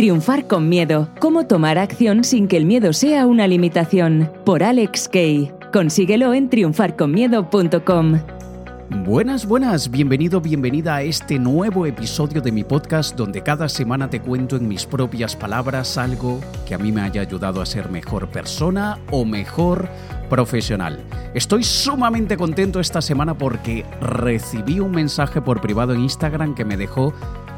Triunfar con miedo. Cómo tomar acción sin que el miedo sea una limitación. Por Alex Kay. Consíguelo en triunfarconmiedo.com. Buenas, buenas, bienvenido, bienvenida a este nuevo episodio de mi podcast donde cada semana te cuento en mis propias palabras algo que a mí me haya ayudado a ser mejor persona o mejor profesional. Estoy sumamente contento esta semana porque recibí un mensaje por privado en Instagram que me dejó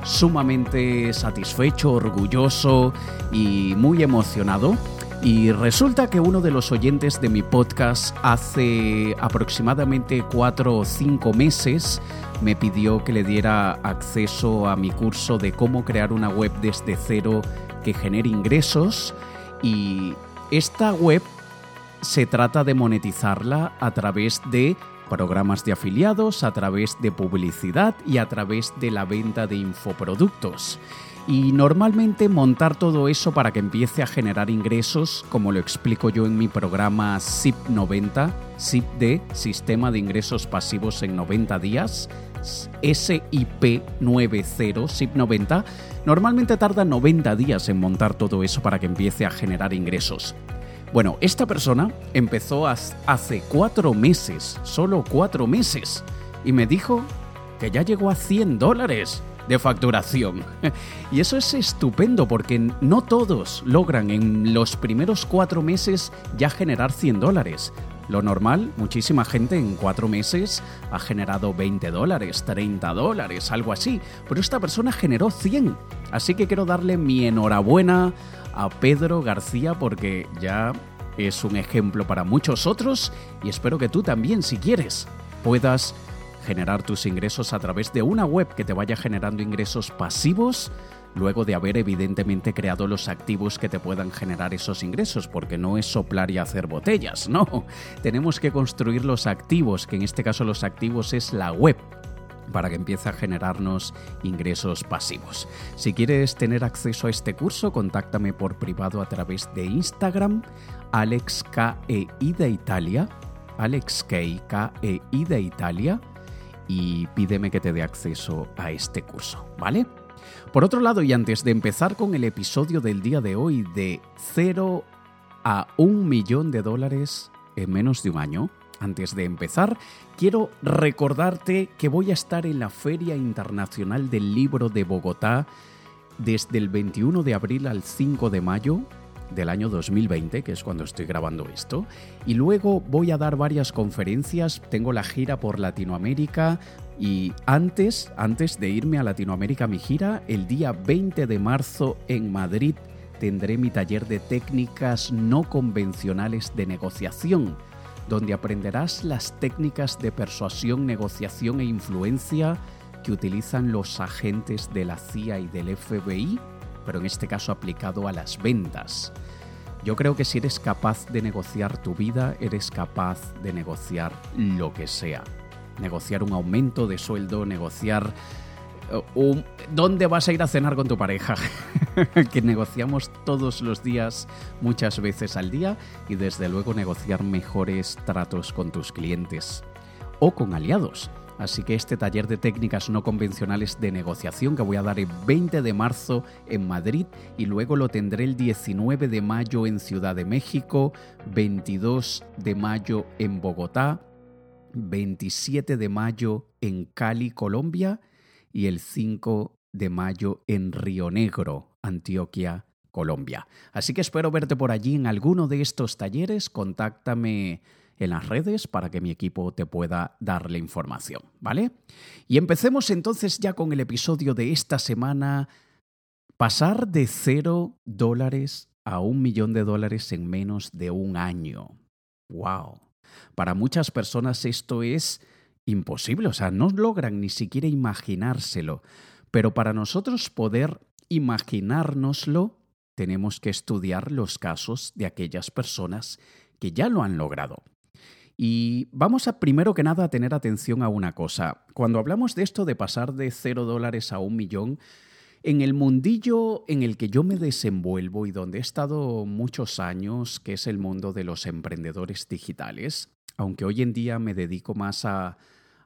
sumamente satisfecho, orgulloso y muy emocionado. Y resulta que uno de los oyentes de mi podcast hace aproximadamente cuatro o cinco meses me pidió que le diera acceso a mi curso de cómo crear una web desde cero que genere ingresos. Y esta web se trata de monetizarla a través de programas de afiliados, a través de publicidad y a través de la venta de infoproductos. Y normalmente montar todo eso para que empiece a generar ingresos, como lo explico yo en mi programa SIP 90, SIP de Sistema de Ingresos Pasivos en 90 días, SIP 90, SIP 90, normalmente tarda 90 días en montar todo eso para que empiece a generar ingresos. Bueno, esta persona empezó hace cuatro meses, solo cuatro meses, y me dijo que ya llegó a 100 dólares de facturación. Y eso es estupendo porque no todos logran en los primeros cuatro meses ya generar 100 dólares. Lo normal, muchísima gente en cuatro meses ha generado 20 dólares, 30 dólares, algo así. Pero esta persona generó 100. Así que quiero darle mi enhorabuena a Pedro García porque ya es un ejemplo para muchos otros y espero que tú también, si quieres, puedas generar tus ingresos a través de una web que te vaya generando ingresos pasivos luego de haber evidentemente creado los activos que te puedan generar esos ingresos, porque no es soplar y hacer botellas, no. Tenemos que construir los activos, que en este caso los activos es la web para que empiece a generarnos ingresos pasivos. Si quieres tener acceso a este curso, contáctame por privado a través de Instagram, AlexKEI de Italia, AlexKEI de Italia, y pídeme que te dé acceso a este curso, ¿vale? Por otro lado, y antes de empezar con el episodio del día de hoy de 0 a 1 millón de dólares en menos de un año, antes de empezar, quiero recordarte que voy a estar en la Feria Internacional del Libro de Bogotá desde el 21 de abril al 5 de mayo del año 2020, que es cuando estoy grabando esto. Y luego voy a dar varias conferencias, tengo la gira por Latinoamérica y antes, antes de irme a Latinoamérica mi gira, el día 20 de marzo en Madrid tendré mi taller de técnicas no convencionales de negociación donde aprenderás las técnicas de persuasión, negociación e influencia que utilizan los agentes de la CIA y del FBI, pero en este caso aplicado a las ventas. Yo creo que si eres capaz de negociar tu vida, eres capaz de negociar lo que sea. Negociar un aumento de sueldo, negociar ¿Dónde vas a ir a cenar con tu pareja? que negociamos todos los días, muchas veces al día, y desde luego negociar mejores tratos con tus clientes o con aliados. Así que este taller de técnicas no convencionales de negociación que voy a dar el 20 de marzo en Madrid y luego lo tendré el 19 de mayo en Ciudad de México, 22 de mayo en Bogotá, 27 de mayo en Cali, Colombia y el 5 de mayo en Río Negro, Antioquia, Colombia. Así que espero verte por allí en alguno de estos talleres. Contáctame en las redes para que mi equipo te pueda dar la información, ¿vale? Y empecemos entonces ya con el episodio de esta semana. Pasar de cero dólares a un millón de dólares en menos de un año. ¡Wow! Para muchas personas esto es imposible, o sea, no logran ni siquiera imaginárselo. Pero para nosotros poder imaginárnoslo, tenemos que estudiar los casos de aquellas personas que ya lo han logrado. Y vamos a primero que nada a tener atención a una cosa. Cuando hablamos de esto de pasar de cero dólares a un millón, en el mundillo en el que yo me desenvuelvo y donde he estado muchos años, que es el mundo de los emprendedores digitales, aunque hoy en día me dedico más a,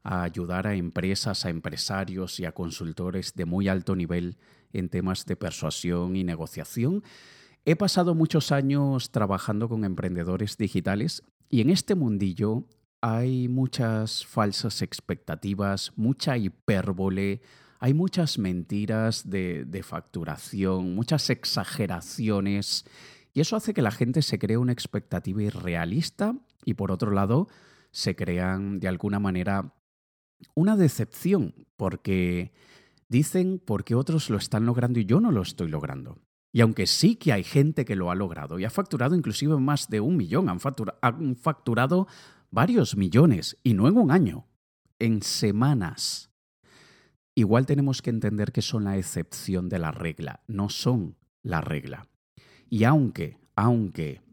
ayudar a empresas, a empresarios y a consultores de muy alto nivel en temas de persuasión y negociación. He pasado muchos años trabajando con emprendedores digitales y en este mundillo hay muchas falsas expectativas, mucha hipérbole, hay muchas mentiras de, facturación, muchas exageraciones y eso hace que la gente se cree una expectativa irrealista y por otro lado se crean de alguna manera una decepción porque dicen porque otros lo están logrando y yo no lo estoy logrando. Y aunque sí que hay gente que lo ha logrado y ha facturado inclusive más de un millón, han, han facturado varios millones y no en un año, en semanas. Igual tenemos que entender que son la excepción de la regla, no son la regla. Y aunque, aunque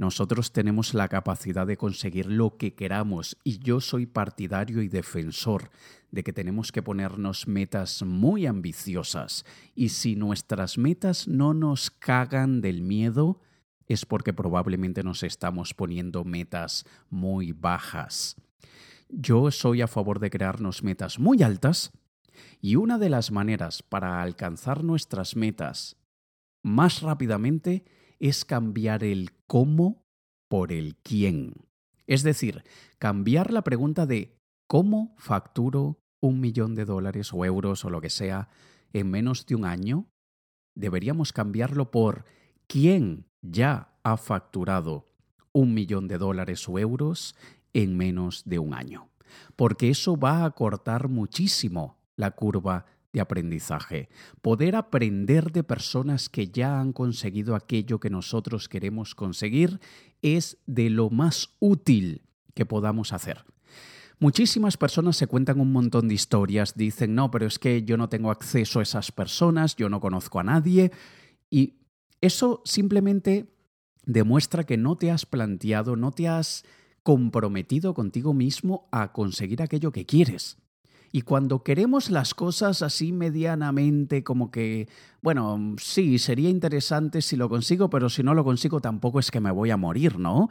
nosotros tenemos la capacidad de conseguir lo que queramos y yo soy partidario y defensor de que tenemos que ponernos metas muy ambiciosas y si nuestras metas no nos cagan del miedo es porque probablemente nos estamos poniendo metas muy bajas. Yo soy a favor de crearnos metas muy altas y una de las maneras para alcanzar nuestras metas más rápidamente es cambiar el cómo por el quién. Es decir, cambiar la pregunta de ¿cómo facturo un millón de dólares o euros o lo que sea en menos de un año? Deberíamos cambiarlo por ¿quién ya ha facturado un millón de dólares o euros en menos de un año? Porque eso va a cortar muchísimo la curva de aprendizaje, poder aprender de personas que ya han conseguido aquello que nosotros queremos conseguir es de lo más útil que podamos hacer. Muchísimas personas se cuentan un montón de historias, dicen, no, pero es que yo no tengo acceso a esas personas, yo no conozco a nadie, y eso simplemente demuestra que no te has planteado, no te has comprometido contigo mismo a conseguir aquello que quieres. Y cuando queremos las cosas así medianamente, como que, bueno, sí, sería interesante si lo consigo, pero si no lo consigo tampoco es que me voy a morir, ¿no?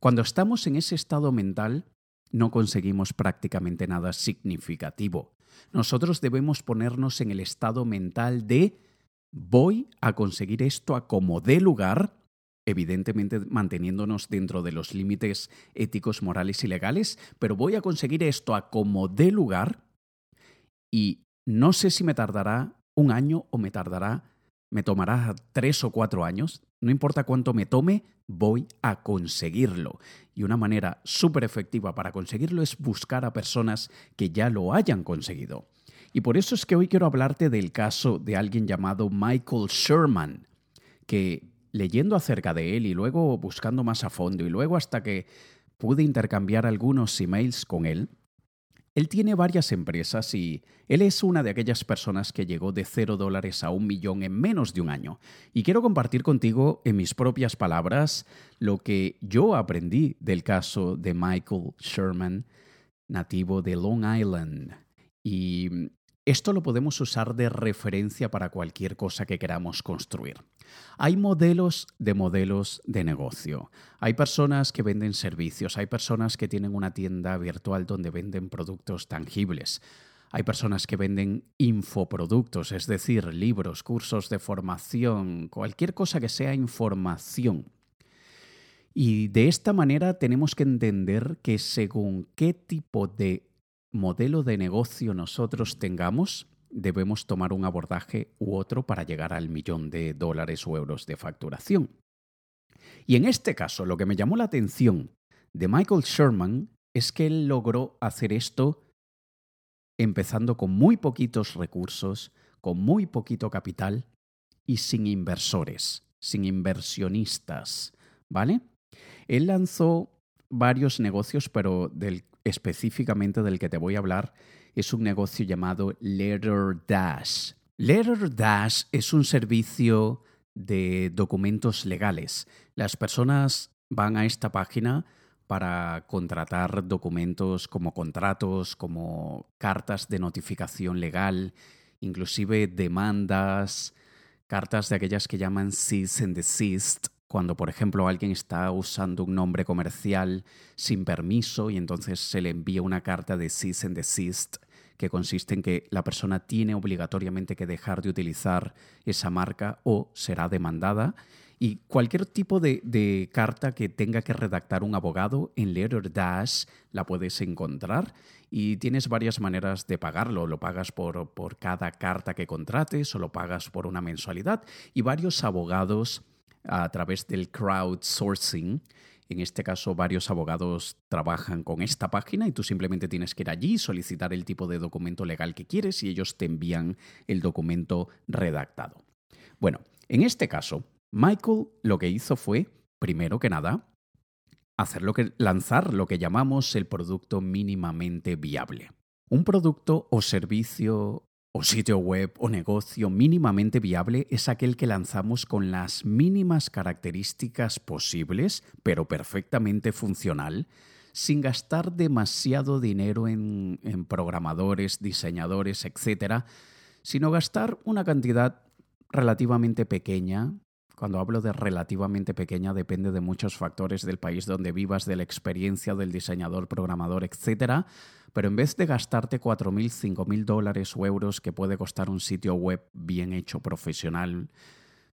Cuando estamos en ese estado mental, no conseguimos prácticamente nada significativo. Nosotros debemos ponernos en el estado mental de voy a conseguir esto a como dé lugar, evidentemente manteniéndonos dentro de los límites éticos, morales y legales, pero voy a conseguir esto a como dé lugar y no sé si me tardará un año o me tardará, me tomará tres o cuatro años, no importa cuánto me tome, voy a conseguirlo. Y una manera súper efectiva para conseguirlo es buscar a personas que ya lo hayan conseguido. Y por eso es que hoy quiero hablarte del caso de alguien llamado Michael Sherman, que leyendo acerca de él y luego buscando más a fondo y luego hasta que pude intercambiar algunos emails con él, él tiene varias empresas y él es una de aquellas personas que llegó de cero dólares a un millón en menos de un año. Y quiero compartir contigo en mis propias palabras lo que yo aprendí del caso de Michael Sherman, nativo de Long Island. Y esto lo podemos usar de referencia para cualquier cosa que queramos construir. Hay modelos de modelos de negocio. Hay personas que venden servicios, hay personas que tienen una tienda virtual donde venden productos tangibles. Hay personas que venden infoproductos, es decir, libros, cursos de formación, cualquier cosa que sea información. Y de esta manera tenemos que entender que según qué tipo de modelo de negocio nosotros tengamos, debemos tomar un abordaje u otro para llegar al millón de dólares o euros de facturación. Y en este caso, lo que me llamó la atención de Michael Sherman es que él logró hacer esto empezando con muy poquitos recursos, con muy poquito capital y sin inversores, sin inversionistas, ¿vale? Él lanzó varios negocios, pero específicamente del que te voy a hablar es un negocio llamado Letter Dash. Letter Dash es un servicio de documentos legales. Las personas van a esta página para contratar documentos como contratos, como cartas de notificación legal, inclusive demandas, cartas de aquellas que llaman cease and desist, cuando, por ejemplo, alguien está usando un nombre comercial sin permiso y entonces se le envía una carta de cease and desist que consiste en que la persona tiene obligatoriamente que dejar de utilizar esa marca o será demandada. Y cualquier tipo de, carta que tenga que redactar un abogado en Letter Dash la puedes encontrar y tienes varias maneras de pagarlo. Lo pagas por, por cada carta que contrates o lo pagas por una mensualidad. Y varios abogados a través del crowdsourcing. En este caso, varios abogados trabajan con esta página y tú simplemente tienes que ir allí, solicitar el tipo de documento legal que quieres y ellos te envían el documento redactado. Bueno, en este caso, Michael lo que hizo fue, primero que nada, hacer lo que, lanzar lo que llamamos el producto mínimamente viable. Un producto o servicio o sitio web o negocio mínimamente viable es aquel que lanzamos con las mínimas características posibles, pero perfectamente funcional, sin gastar demasiado dinero en, en programadores, diseñadores, etc., sino gastar una cantidad relativamente pequeña cuando hablo de relativamente pequeña, depende de muchos factores del país donde vivas, de la experiencia del diseñador, programador, etc. Pero en vez de gastarte 4.000, 5.000 dólares o euros que puede costar un sitio web bien hecho, profesional,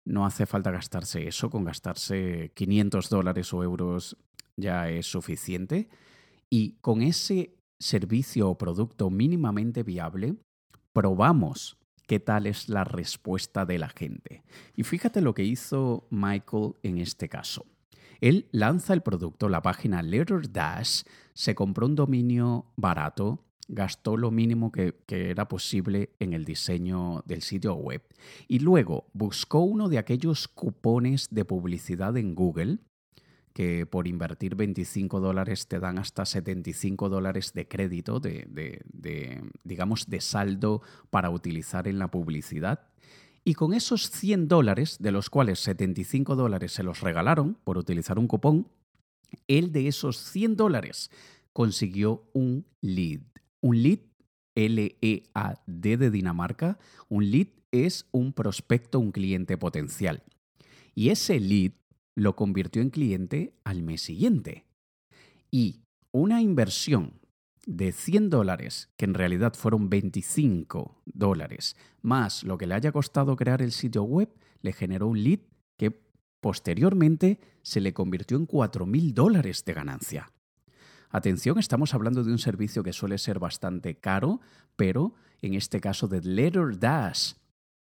no hace falta gastarse eso. Con gastarse 500 dólares o euros ya es suficiente. Y con ese servicio o producto mínimamente viable, probamos qué tal es la respuesta de la gente. Y fíjate lo que hizo Michael en este caso. Él lanza el producto, la página Letter Dash, se compró un dominio barato, gastó lo mínimo que, que, era posible en el diseño del sitio web y luego buscó uno de aquellos cupones de publicidad en Google que por invertir 25 dólares te dan hasta 75 dólares de crédito, de, digamos, de saldo para utilizar en la publicidad. Y con esos 100 dólares, de los cuales 75 dólares se los regalaron por utilizar un cupón, él de esos 100 dólares consiguió un lead. Un lead, L-E-A-D de Dinamarca, un lead es un prospecto, un cliente potencial. Y ese lead lo convirtió en cliente al mes siguiente. Y una inversión de 100 dólares, que en realidad fueron 25 dólares, más lo que le haya costado crear el sitio web, le generó un lead que posteriormente se le convirtió en 4.000 dólares de ganancia. Atención, estamos hablando de un servicio que suele ser bastante caro, pero en este caso de Letter Dash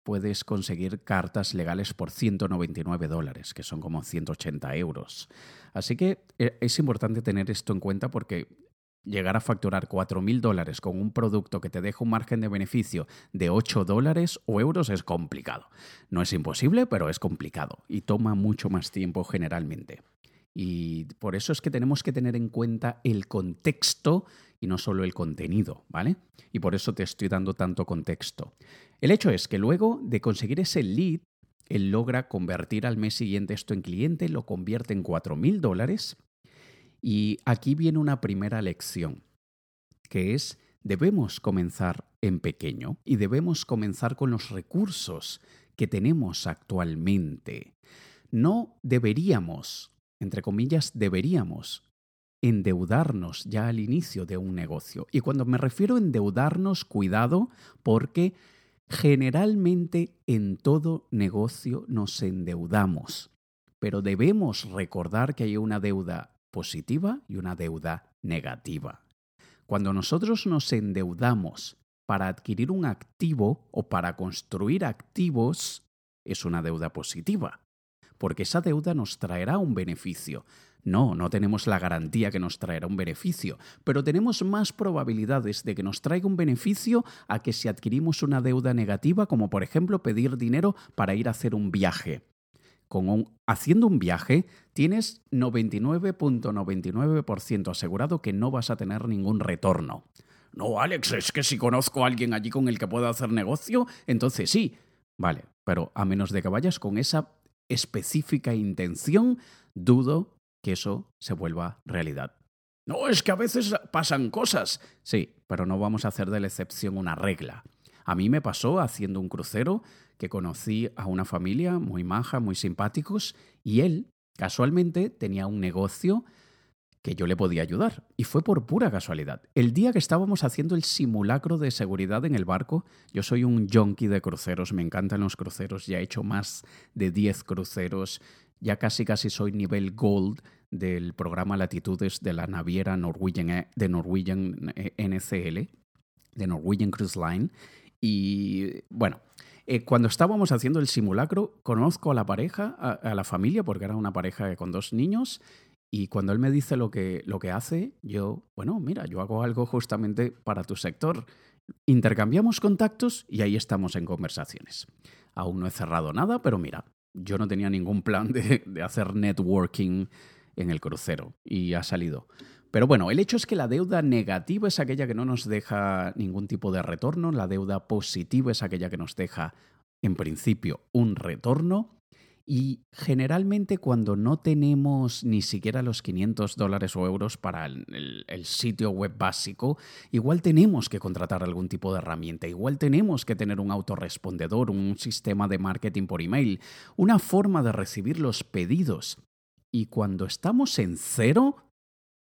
puedes conseguir cartas legales por 199 dólares, que son como 180 euros. Así que eh, es importante tener esto en cuenta porque llegar a facturar 4.000 dólares con un producto que te deja un margen de beneficio de 8 dólares o euros es complicado. No es imposible, pero es complicado y toma mucho más tiempo generalmente. Y por eso es que tenemos que tener en cuenta el contexto y no solo el contenido, ¿vale? Y por eso te estoy dando tanto contexto. El hecho es que luego de conseguir ese lead, él logra convertir al mes siguiente esto en cliente, lo convierte en 4.000 dólares. Y aquí viene una primera lección, que es debemos comenzar en pequeño y debemos comenzar con los recursos que tenemos actualmente. No deberíamos entre comillas, deberíamos endeudarnos ya al inicio de un negocio. Y cuando me refiero a endeudarnos, cuidado, porque generalmente en todo negocio nos endeudamos. Pero debemos recordar que hay una deuda positiva y una deuda negativa. Cuando nosotros nos endeudamos para adquirir un activo o para construir activos, es una deuda positiva porque esa deuda nos traerá un beneficio. No, no tenemos la garantía que nos traerá un beneficio, pero tenemos más probabilidades de que nos traiga un beneficio a que si adquirimos una deuda negativa, como por ejemplo pedir dinero para ir a hacer un viaje. Haciendo un viaje, tienes 99.99% asegurado que no vas a tener ningún retorno. No, Alex, es que si conozco a alguien allí con el que pueda hacer negocio, entonces sí. Vale, pero a menos de que vayas con esa específica intención, dudo que eso se vuelva realidad. No, es que a veces pasan cosas. Sí, pero no vamos a hacer de la excepción una regla. A mí me pasó haciendo un crucero que conocí a una familia muy maja, muy simpáticos, y él Casualmente tenía un negocio que yo le podía ayudar. Y fue por pura casualidad. El día que estábamos haciendo el simulacro de seguridad en el barco, yo soy un junkie de cruceros, me encantan los cruceros, ya he hecho más de 10 cruceros, ya casi casi soy nivel gold del programa Latitudes de la naviera Norwegian, eh, de Norwegian eh, NCL, de Norwegian Cruise Line. Y bueno, eh, cuando estábamos haciendo el simulacro, conozco a la pareja, a, a, la familia, porque era una pareja con dos niños, y cuando él me dice lo que, lo que hace, yo, bueno, mira, yo hago algo justamente para tu sector. Intercambiamos contactos y ahí estamos en conversaciones. Aún no he cerrado nada, pero mira, yo no tenía ningún plan de, de hacer networking en el crucero y ha salido. Pero bueno, el hecho es que la deuda negativa es aquella que no nos deja ningún tipo de retorno, la deuda positiva es aquella que nos deja, en principio, un retorno y generalmente cuando no tenemos ni siquiera los 500 dólares o euros para el, el, sitio web básico, igual tenemos que contratar algún tipo de herramienta, igual tenemos que tener un autorrespondedor, un sistema de marketing por email, una forma de recibir los pedidos. Y cuando estamos en cero,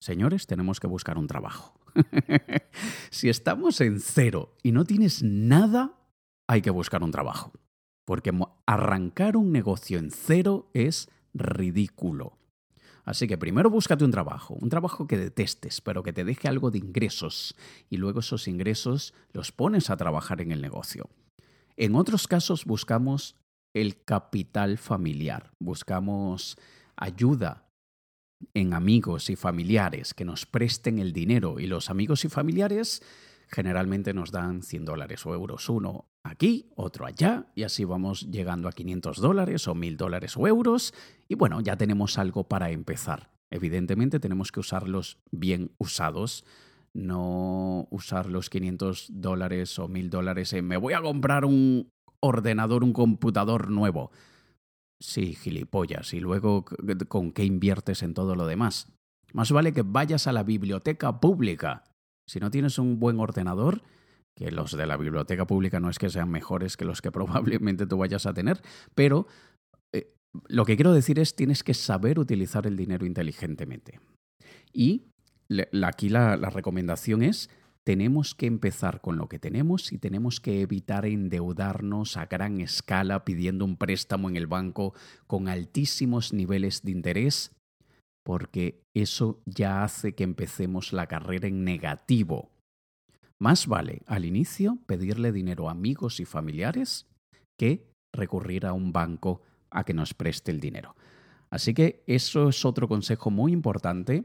señores, tenemos que buscar un trabajo. si estamos en cero y no tienes nada, hay que buscar un trabajo. Porque arrancar un negocio en cero es ridículo. Así que primero búscate un trabajo, un trabajo que detestes, pero que te deje algo de ingresos, y luego esos ingresos los pones a trabajar en el negocio. En otros casos buscamos el capital familiar, buscamos ayuda en amigos y familiares que nos presten el dinero y los amigos y familiares generalmente nos dan 100 dólares o euros, uno aquí, otro allá, y así vamos llegando a 500 dólares o 1000 dólares o euros, y bueno, ya tenemos algo para empezar. Evidentemente tenemos que usarlos bien usados, no usar los 500 dólares o 1000 dólares en me voy a comprar un ordenador, un computador nuevo. Sí, gilipollas, y luego con qué inviertes en todo lo demás. Más vale que vayas a la biblioteca pública si no tienes un buen ordenador, que los de la biblioteca pública no es que sean mejores que los que probablemente tú vayas a tener, pero eh, lo que quiero decir es tienes que saber utilizar el dinero inteligentemente. Y aquí la, la recomendación es tenemos que empezar con lo que tenemos y tenemos que evitar endeudarnos a gran escala pidiendo un préstamo en el banco con altísimos niveles de interés porque eso ya hace que empecemos la carrera en negativo. Más vale al inicio pedirle dinero a amigos y familiares que recurrir a un banco a que nos preste el dinero. Así que eso es otro consejo muy importante.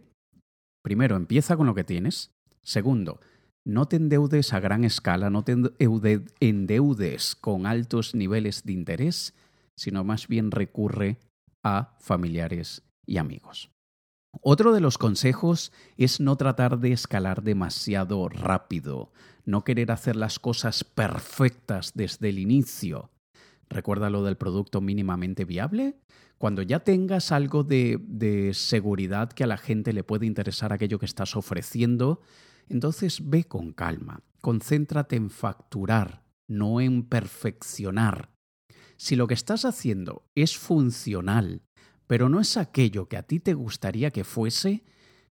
Primero, empieza con lo que tienes. Segundo, no te endeudes a gran escala, no te endeudes con altos niveles de interés, sino más bien recurre a familiares y amigos. Otro de los consejos es no tratar de escalar demasiado rápido, no querer hacer las cosas perfectas desde el inicio. ¿Recuerda lo del producto mínimamente viable? Cuando ya tengas algo de, de, seguridad que a la gente le puede interesar aquello que estás ofreciendo, entonces ve con calma, concéntrate en facturar, no en perfeccionar. Si lo que estás haciendo es funcional, pero no es aquello que a ti te gustaría que fuese,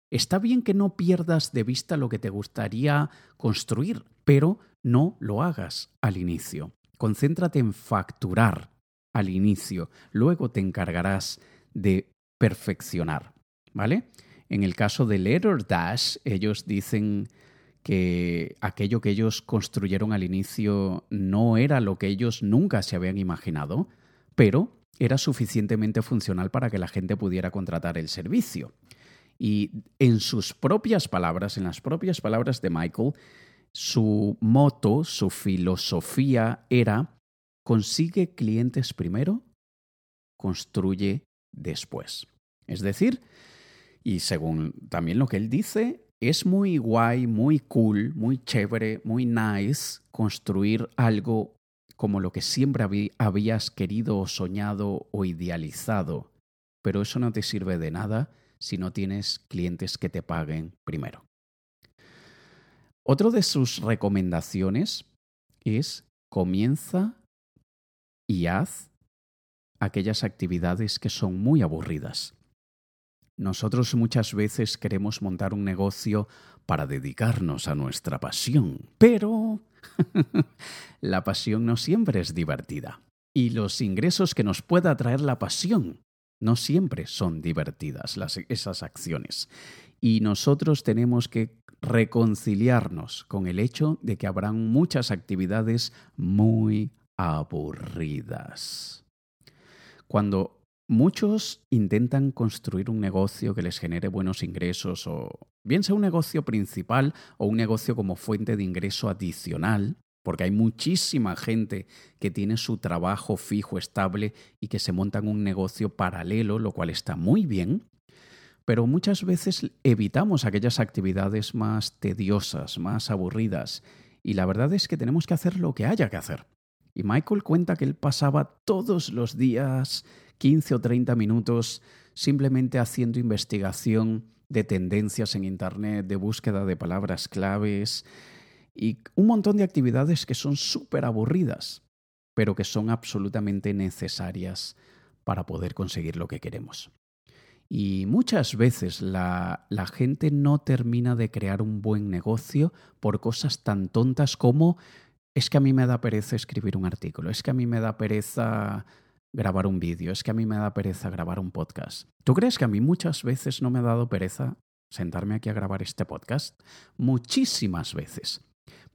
está bien que no pierdas de vista lo que te gustaría construir, pero no lo hagas al inicio. Concéntrate en facturar al inicio, luego te encargarás de perfeccionar, ¿vale? En el caso de Letter Dash, ellos dicen que aquello que ellos construyeron al inicio no era lo que ellos nunca se habían imaginado, pero era suficientemente funcional para que la gente pudiera contratar el servicio. Y en sus propias palabras, en las propias palabras de Michael, su moto, su filosofía era, consigue clientes primero, construye después. Es decir, y según también lo que él dice, es muy guay, muy cool, muy chévere, muy nice construir algo como lo que siempre habías querido o soñado o idealizado, pero eso no te sirve de nada si no tienes clientes que te paguen primero. Otro de sus recomendaciones es comienza y haz aquellas actividades que son muy aburridas. Nosotros muchas veces queremos montar un negocio para dedicarnos a nuestra pasión, pero la pasión no siempre es divertida. Y los ingresos que nos pueda traer la pasión no siempre son divertidas esas acciones. Y nosotros tenemos que reconciliarnos con el hecho de que habrán muchas actividades muy aburridas. Cuando Muchos intentan construir un negocio que les genere buenos ingresos o bien sea un negocio principal o un negocio como fuente de ingreso adicional, porque hay muchísima gente que tiene su trabajo fijo, estable y que se montan un negocio paralelo, lo cual está muy bien, pero muchas veces evitamos aquellas actividades más tediosas, más aburridas, y la verdad es que tenemos que hacer lo que haya que hacer. Y Michael cuenta que él pasaba todos los días 15 o 30 minutos simplemente haciendo investigación de tendencias en Internet, de búsqueda de palabras claves y un montón de actividades que son súper aburridas, pero que son absolutamente necesarias para poder conseguir lo que queremos. Y muchas veces la, la, gente no termina de crear un buen negocio por cosas tan tontas como es que a mí me da pereza escribir un artículo, es que a mí me da pereza grabar un vídeo, es que a mí me da pereza grabar un podcast. ¿Tú crees que a mí muchas veces no me ha dado pereza sentarme aquí a grabar este podcast? Muchísimas veces.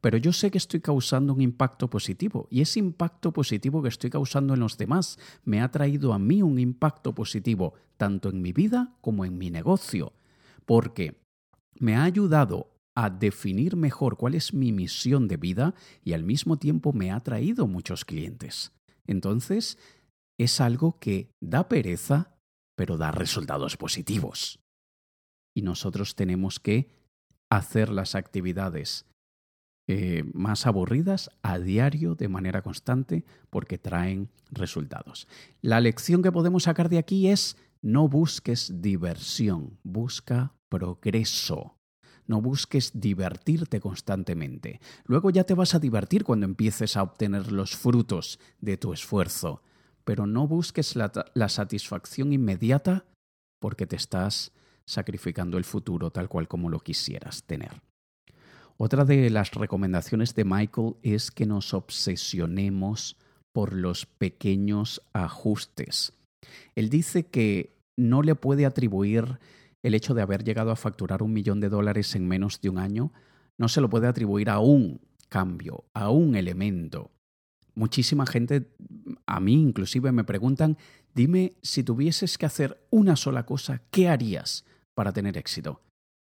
Pero yo sé que estoy causando un impacto positivo y ese impacto positivo que estoy causando en los demás me ha traído a mí un impacto positivo tanto en mi vida como en mi negocio, porque me ha ayudado a definir mejor cuál es mi misión de vida y al mismo tiempo me ha traído muchos clientes. Entonces, es algo que da pereza, pero da resultados positivos. Y nosotros tenemos que hacer las actividades eh, más aburridas a diario de manera constante porque traen resultados. La lección que podemos sacar de aquí es no busques diversión, busca progreso. No busques divertirte constantemente. Luego ya te vas a divertir cuando empieces a obtener los frutos de tu esfuerzo pero no busques la, satisfacción inmediata porque te estás sacrificando el futuro tal cual como lo quisieras tener. Otra de las recomendaciones de Michael es que nos obsesionemos por los pequeños ajustes. Él dice que no le puede atribuir el hecho de haber llegado a facturar un millón de dólares en menos de un año, no se lo puede atribuir a un cambio, a un elemento, muchísima gente, a mí inclusive, me preguntan, dime si tuvieses que hacer una sola cosa, ¿qué harías para tener éxito?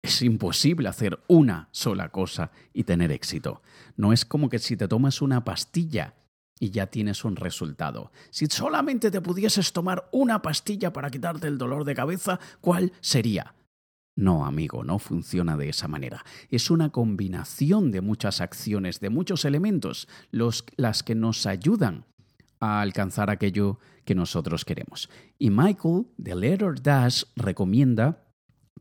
Es imposible hacer una sola cosa y tener éxito. No es como que si te tomas una pastilla y ya tienes un resultado. Si solamente te pudieses tomar una pastilla para quitarte el dolor de cabeza, ¿cuál sería? No, amigo, no funciona de esa manera. Es una combinación de muchas acciones, de muchos elementos, los, las que nos ayudan a alcanzar aquello que nosotros queremos. Y Michael, de Letter Dash, recomienda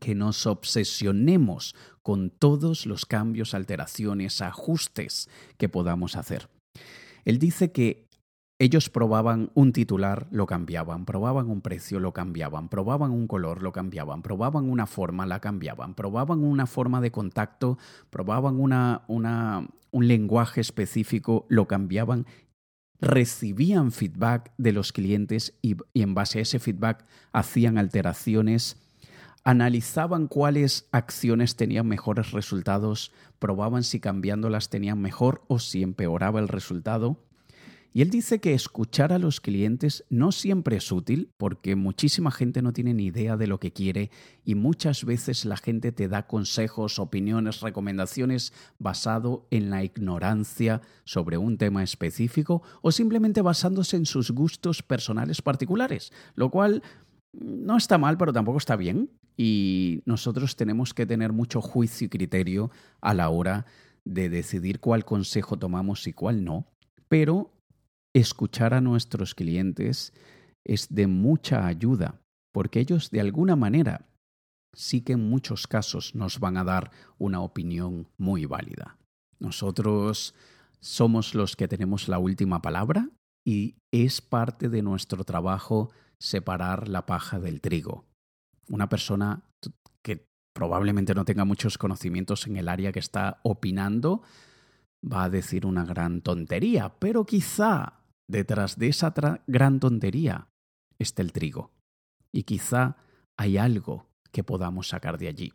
que nos obsesionemos con todos los cambios, alteraciones, ajustes que podamos hacer. Él dice que ellos probaban un titular, lo cambiaban, probaban un precio, lo cambiaban, probaban un color, lo cambiaban, probaban una forma, la cambiaban, probaban una forma de contacto, probaban una, un lenguaje específico, lo cambiaban, recibían feedback de los clientes y en base a ese feedback hacían alteraciones. Analizaban cuáles acciones tenían mejores resultados, probaban si cambiándolas tenían mejor o si empeoraba el resultado y él dice que escuchar a los clientes no siempre es útil porque muchísima gente no tiene ni idea de lo que quiere y muchas veces la gente te da consejos, opiniones, recomendaciones basado en la ignorancia sobre un tema específico o simplemente basándose en sus gustos personales particulares, lo cual no está mal, pero tampoco está bien. Y nosotros tenemos que tener mucho juicio y criterio a la hora de decidir cuál consejo tomamos y cuál no, pero escuchar a nuestros clientes es de mucha ayuda, porque ellos de alguna manera sí que en muchos casos nos van a dar una opinión muy válida. Nosotros somos los que tenemos la última palabra y es parte de nuestro trabajo separar la paja del trigo. una persona que probablemente no tenga muchos conocimientos en el área que está opinando, va a decir una gran tontería, pero quizá detrás de esa gran tontería esté el trigo. Y quizá hay algo que podamos sacar de allí.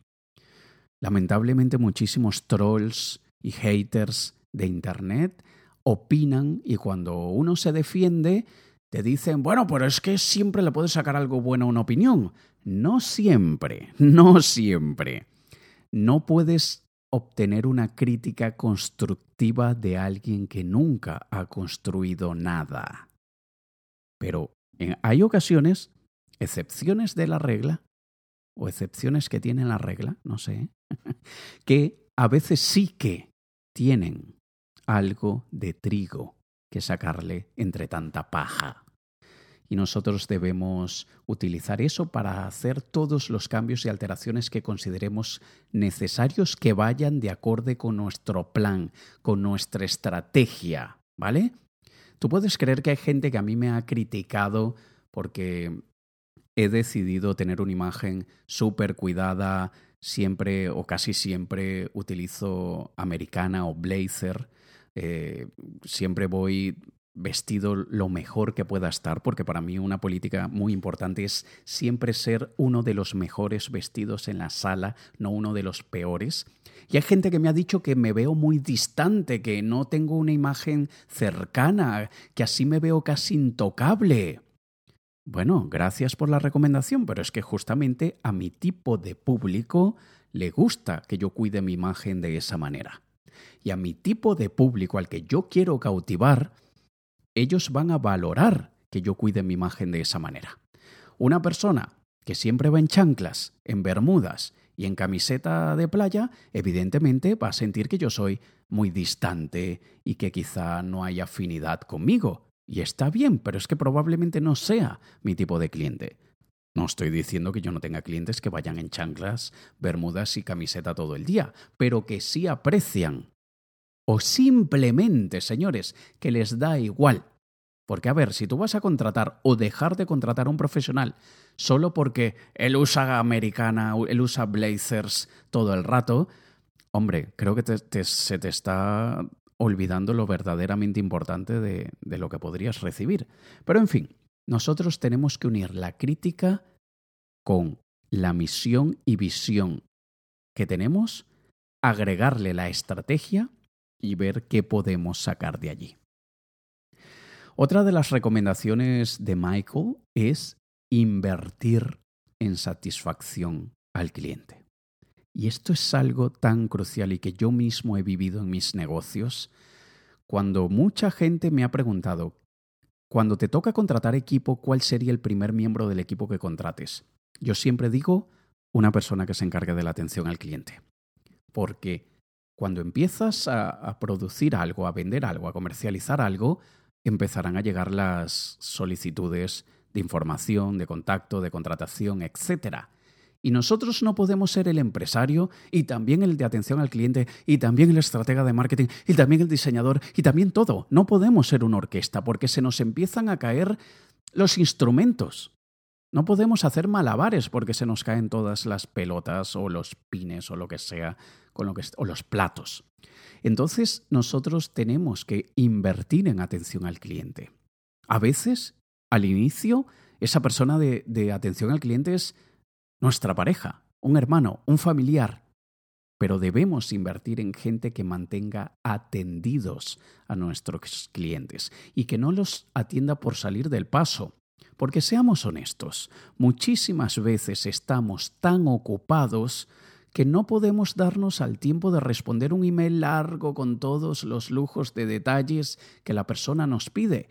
Lamentablemente muchísimos trolls y haters de Internet opinan y cuando uno se defiende te dicen, bueno, pero es que siempre le puedes sacar algo bueno a una opinión. No siempre, no siempre. No puedes obtener una crítica constructiva de alguien que nunca ha construido nada. Pero hay ocasiones, excepciones de la regla, o excepciones que tienen la regla, no sé, que a veces sí que tienen algo de trigo que sacarle entre tanta paja y nosotros debemos utilizar eso para hacer todos los cambios y alteraciones que consideremos necesarios que vayan de acorde con nuestro plan, con nuestra estrategia, ¿vale? Tú puedes creer que hay gente que a mí me ha criticado porque he decidido tener una imagen súper cuidada, siempre o casi siempre utilizo americana o blazer, eh, siempre voy vestido lo mejor que pueda estar, porque para mí una política muy importante es siempre ser uno de los mejores vestidos en la sala, no uno de los peores. Y hay gente que me ha dicho que me veo muy distante, que no tengo una imagen cercana, que así me veo casi intocable. Bueno, gracias por la recomendación, pero es que justamente a mi tipo de público le gusta que yo cuide mi imagen de esa manera. Y a mi tipo de público al que yo quiero cautivar, ellos van a valorar que yo cuide mi imagen de esa manera. Una persona que siempre va en chanclas, en bermudas y en camiseta de playa, evidentemente va a sentir que yo soy muy distante y que quizá no hay afinidad conmigo. Y está bien, pero es que probablemente no sea mi tipo de cliente. No estoy diciendo que yo no tenga clientes que vayan en chanclas, bermudas y camiseta todo el día, pero que sí aprecian o simplemente, señores, que les da igual. Porque, a ver, si tú vas a contratar o dejar de contratar a un profesional solo porque él usa americana, él usa blazers todo el rato, hombre, creo que se te está olvidando lo verdaderamente importante de, de lo que podrías recibir. Pero, en fin, nosotros tenemos que unir la crítica con la misión y visión que tenemos, agregarle la estrategia y ver qué podemos sacar de allí. Otra de las recomendaciones de Michael es invertir en satisfacción al cliente. Y esto es algo tan crucial y que yo mismo he vivido en mis negocios cuando mucha gente me ha preguntado, cuando te toca contratar equipo, ¿cuál sería el primer miembro del equipo que contrates? Yo siempre digo una persona que se encargue de la atención al cliente. Porque cuando empiezas a, producir algo, a vender algo, a comercializar algo, empezarán a llegar las solicitudes de información, de contacto, de contratación, etc. Y nosotros no podemos ser el empresario y también el de atención al cliente y también el estratega de marketing y también el diseñador y también todo. No podemos ser una orquesta porque se nos empiezan a caer los instrumentos. No podemos hacer malabares porque se nos caen todas las pelotas o los pines o lo que sea, con lo que, o los platos. Entonces nosotros tenemos que invertir en atención al cliente. A veces, al inicio, esa persona de, de atención al cliente es nuestra pareja, un hermano, un familiar, pero debemos invertir en gente que mantenga atendidos a nuestros clientes y que no los atienda por salir del paso, porque seamos honestos, muchísimas veces estamos tan ocupados que no podemos darnos al tiempo de responder un email largo con todos los lujos de detalles que la persona nos pide.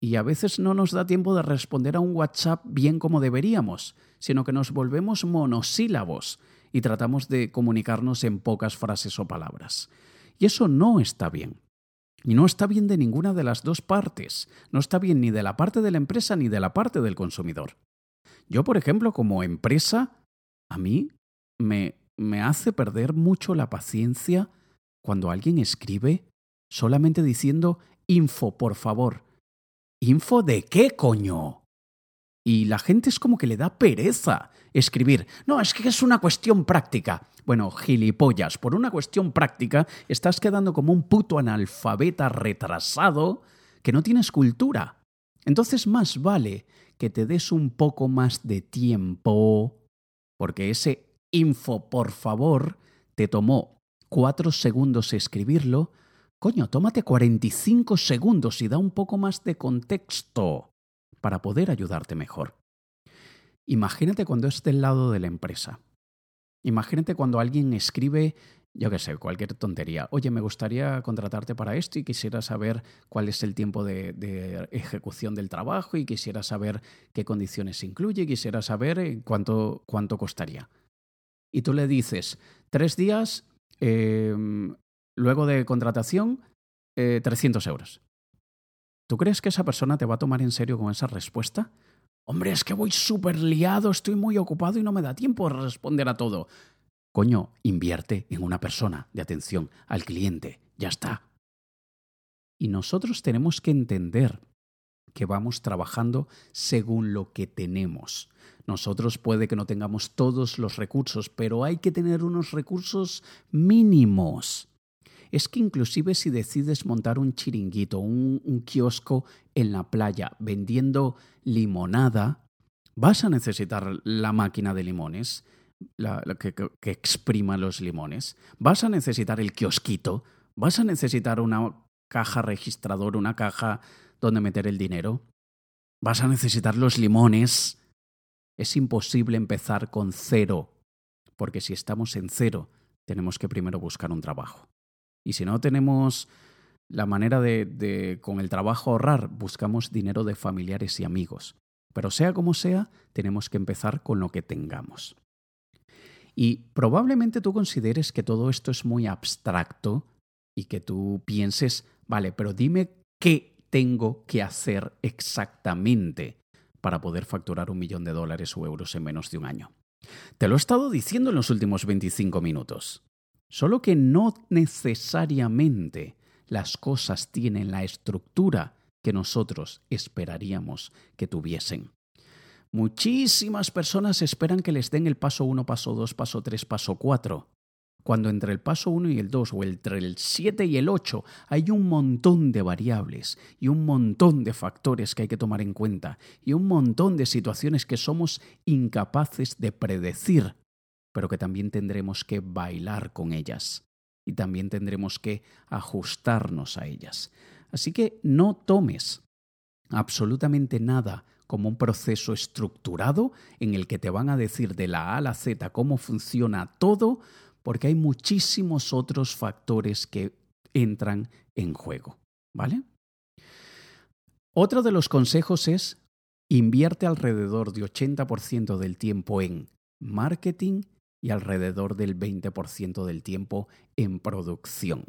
Y a veces no nos da tiempo de responder a un WhatsApp bien como deberíamos, sino que nos volvemos monosílabos y tratamos de comunicarnos en pocas frases o palabras. Y eso no está bien. Y no está bien de ninguna de las dos partes. No está bien ni de la parte de la empresa ni de la parte del consumidor. Yo, por ejemplo, como empresa, a mí me, me hace perder mucho la paciencia cuando alguien escribe solamente diciendo info, por favor. ¿Info de qué, coño? Y la gente es como que le da pereza escribir. No, es que es una cuestión práctica. Bueno, gilipollas, por una cuestión práctica estás quedando como un puto analfabeta retrasado que no tienes cultura. Entonces más vale que te des un poco más de tiempo, porque ese info, por favor, te tomó cuatro segundos escribirlo. Coño, tómate 45 segundos y da un poco más de contexto para poder ayudarte mejor. Imagínate cuando es del lado de la empresa. Imagínate cuando alguien escribe, yo qué sé, cualquier tontería. Oye, me gustaría contratarte para esto y quisiera saber cuál es el tiempo de, ejecución del trabajo y quisiera saber qué condiciones incluye y quisiera saber cuánto, cuánto costaría. Y tú le dices, tres días, em, luego de contratación, 300 eh, euros. ¿Tú crees que esa persona te va a tomar en serio con esa respuesta? Hombre, es que voy súper liado, estoy muy ocupado y no me da tiempo de responder a todo. Coño, invierte en una persona de atención al cliente. Ya está. Y nosotros tenemos que entender que vamos trabajando según lo que tenemos. Nosotros puede que no tengamos todos los recursos, pero hay que tener unos recursos mínimos. Es que inclusive si decides montar un chiringuito, un, kiosco en la playa vendiendo limonada, vas a necesitar la máquina de limones, la, que, que exprima los limones, vas a necesitar el kiosquito, vas a necesitar una caja registrador, una caja donde meter el dinero, vas a necesitar los limones. Es imposible empezar con cero, porque si estamos en cero, tenemos que primero buscar un trabajo. Y si no tenemos la manera de, con el trabajo ahorrar, buscamos dinero de familiares y amigos. Pero sea como sea, tenemos que empezar con lo que tengamos. Y probablemente tú consideres que todo esto es muy abstracto y que tú pienses, vale, pero dime qué tengo que hacer exactamente para poder facturar un millón de dólares o euros en menos de un año. Te lo he estado diciendo en los últimos 25 minutos. Solo que no necesariamente las cosas tienen la estructura que nosotros esperaríamos que tuviesen. Muchísimas personas esperan que les den el paso 1, paso 2, paso 3, paso 4, cuando entre el paso 1 y el 2 o entre el 7 y el 8 hay un montón de variables y un montón de factores que hay que tomar en cuenta y un montón de situaciones que somos incapaces de predecir pero que también tendremos que bailar con ellas y también tendremos que ajustarnos a ellas. Así que no tomes absolutamente nada como un proceso estructurado en el que te van a decir de la A a la Z cómo funciona todo, porque hay muchísimos otros factores que entran en juego. ¿Vale? Otro de los consejos es invierte alrededor de 80% del tiempo en marketing y alrededor del 20% del tiempo en producción.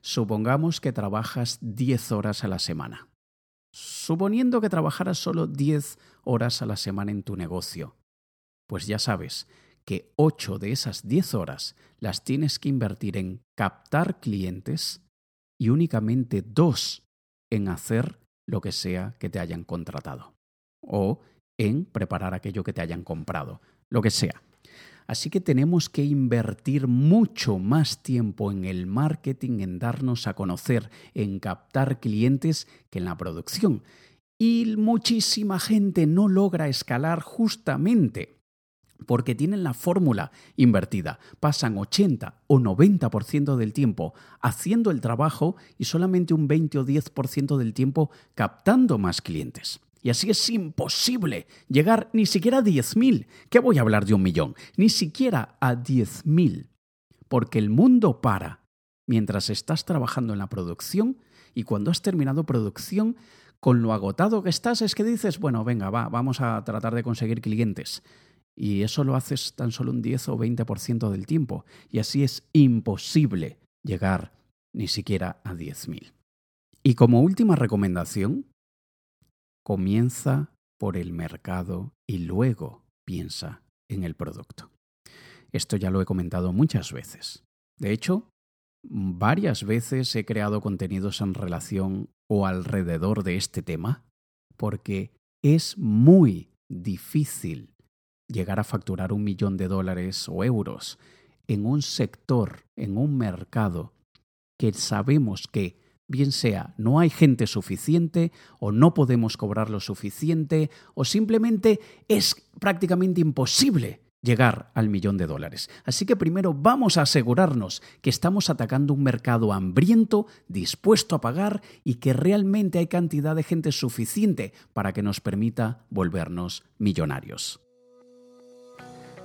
Supongamos que trabajas 10 horas a la semana. Suponiendo que trabajaras solo 10 horas a la semana en tu negocio, pues ya sabes que 8 de esas 10 horas las tienes que invertir en captar clientes y únicamente 2 en hacer lo que sea que te hayan contratado o en preparar aquello que te hayan comprado, lo que sea. Así que tenemos que invertir mucho más tiempo en el marketing, en darnos a conocer, en captar clientes que en la producción. Y muchísima gente no logra escalar justamente porque tienen la fórmula invertida. Pasan 80 o 90% del tiempo haciendo el trabajo y solamente un 20 o 10% del tiempo captando más clientes. Y así es imposible llegar ni siquiera a 10.000. ¿Qué voy a hablar de un millón? Ni siquiera a 10.000. Porque el mundo para mientras estás trabajando en la producción y cuando has terminado producción, con lo agotado que estás, es que dices, bueno, venga, va, vamos a tratar de conseguir clientes. Y eso lo haces tan solo un 10 o 20% del tiempo. Y así es imposible llegar ni siquiera a 10.000. Y como última recomendación, comienza por el mercado y luego piensa en el producto. Esto ya lo he comentado muchas veces. De hecho, varias veces he creado contenidos en relación o alrededor de este tema porque es muy difícil llegar a facturar un millón de dólares o euros en un sector, en un mercado que sabemos que bien sea no hay gente suficiente o no podemos cobrar lo suficiente o simplemente es prácticamente imposible llegar al millón de dólares. Así que primero vamos a asegurarnos que estamos atacando un mercado hambriento, dispuesto a pagar y que realmente hay cantidad de gente suficiente para que nos permita volvernos millonarios.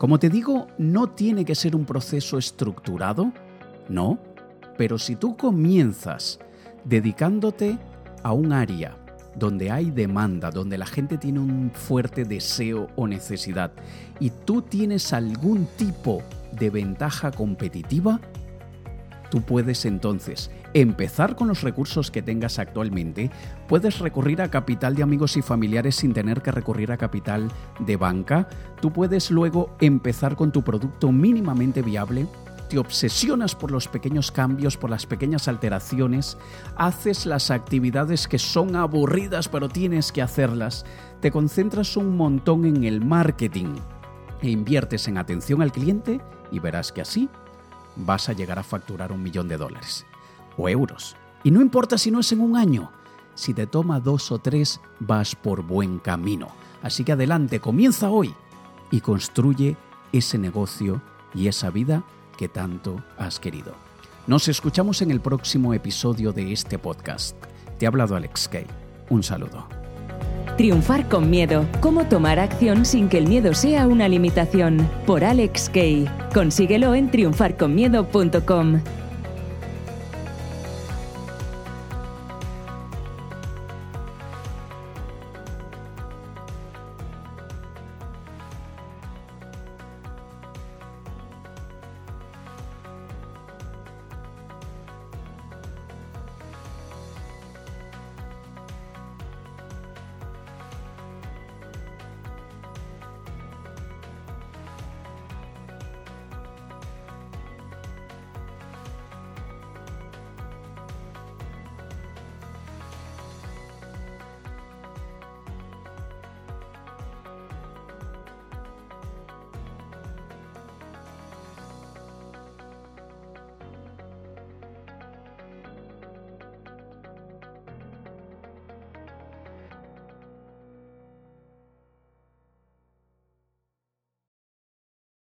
Como te digo, no tiene que ser un proceso estructurado, no, pero si tú comienzas dedicándote a un área donde hay demanda, donde la gente tiene un fuerte deseo o necesidad y tú tienes algún tipo de ventaja competitiva, tú puedes entonces empezar con los recursos que tengas actualmente, puedes recurrir a capital de amigos y familiares sin tener que recurrir a capital de banca, tú puedes luego empezar con tu producto mínimamente viable, te obsesionas por los pequeños cambios, por las pequeñas alteraciones, haces las actividades que son aburridas pero tienes que hacerlas, te concentras un montón en el marketing e inviertes en atención al cliente y verás que así vas a llegar a facturar un millón de dólares o euros. Y no importa si no es en un año, si te toma dos o tres vas por buen camino. Así que adelante, comienza hoy y construye ese negocio y esa vida que tanto has querido. Nos escuchamos en el próximo episodio de este podcast. Te ha hablado Alex Kay. Un saludo. Triunfar con miedo. Cómo tomar acción sin que el miedo sea una limitación. Por Alex Kay. Consíguelo en triunfarconmiedo.com.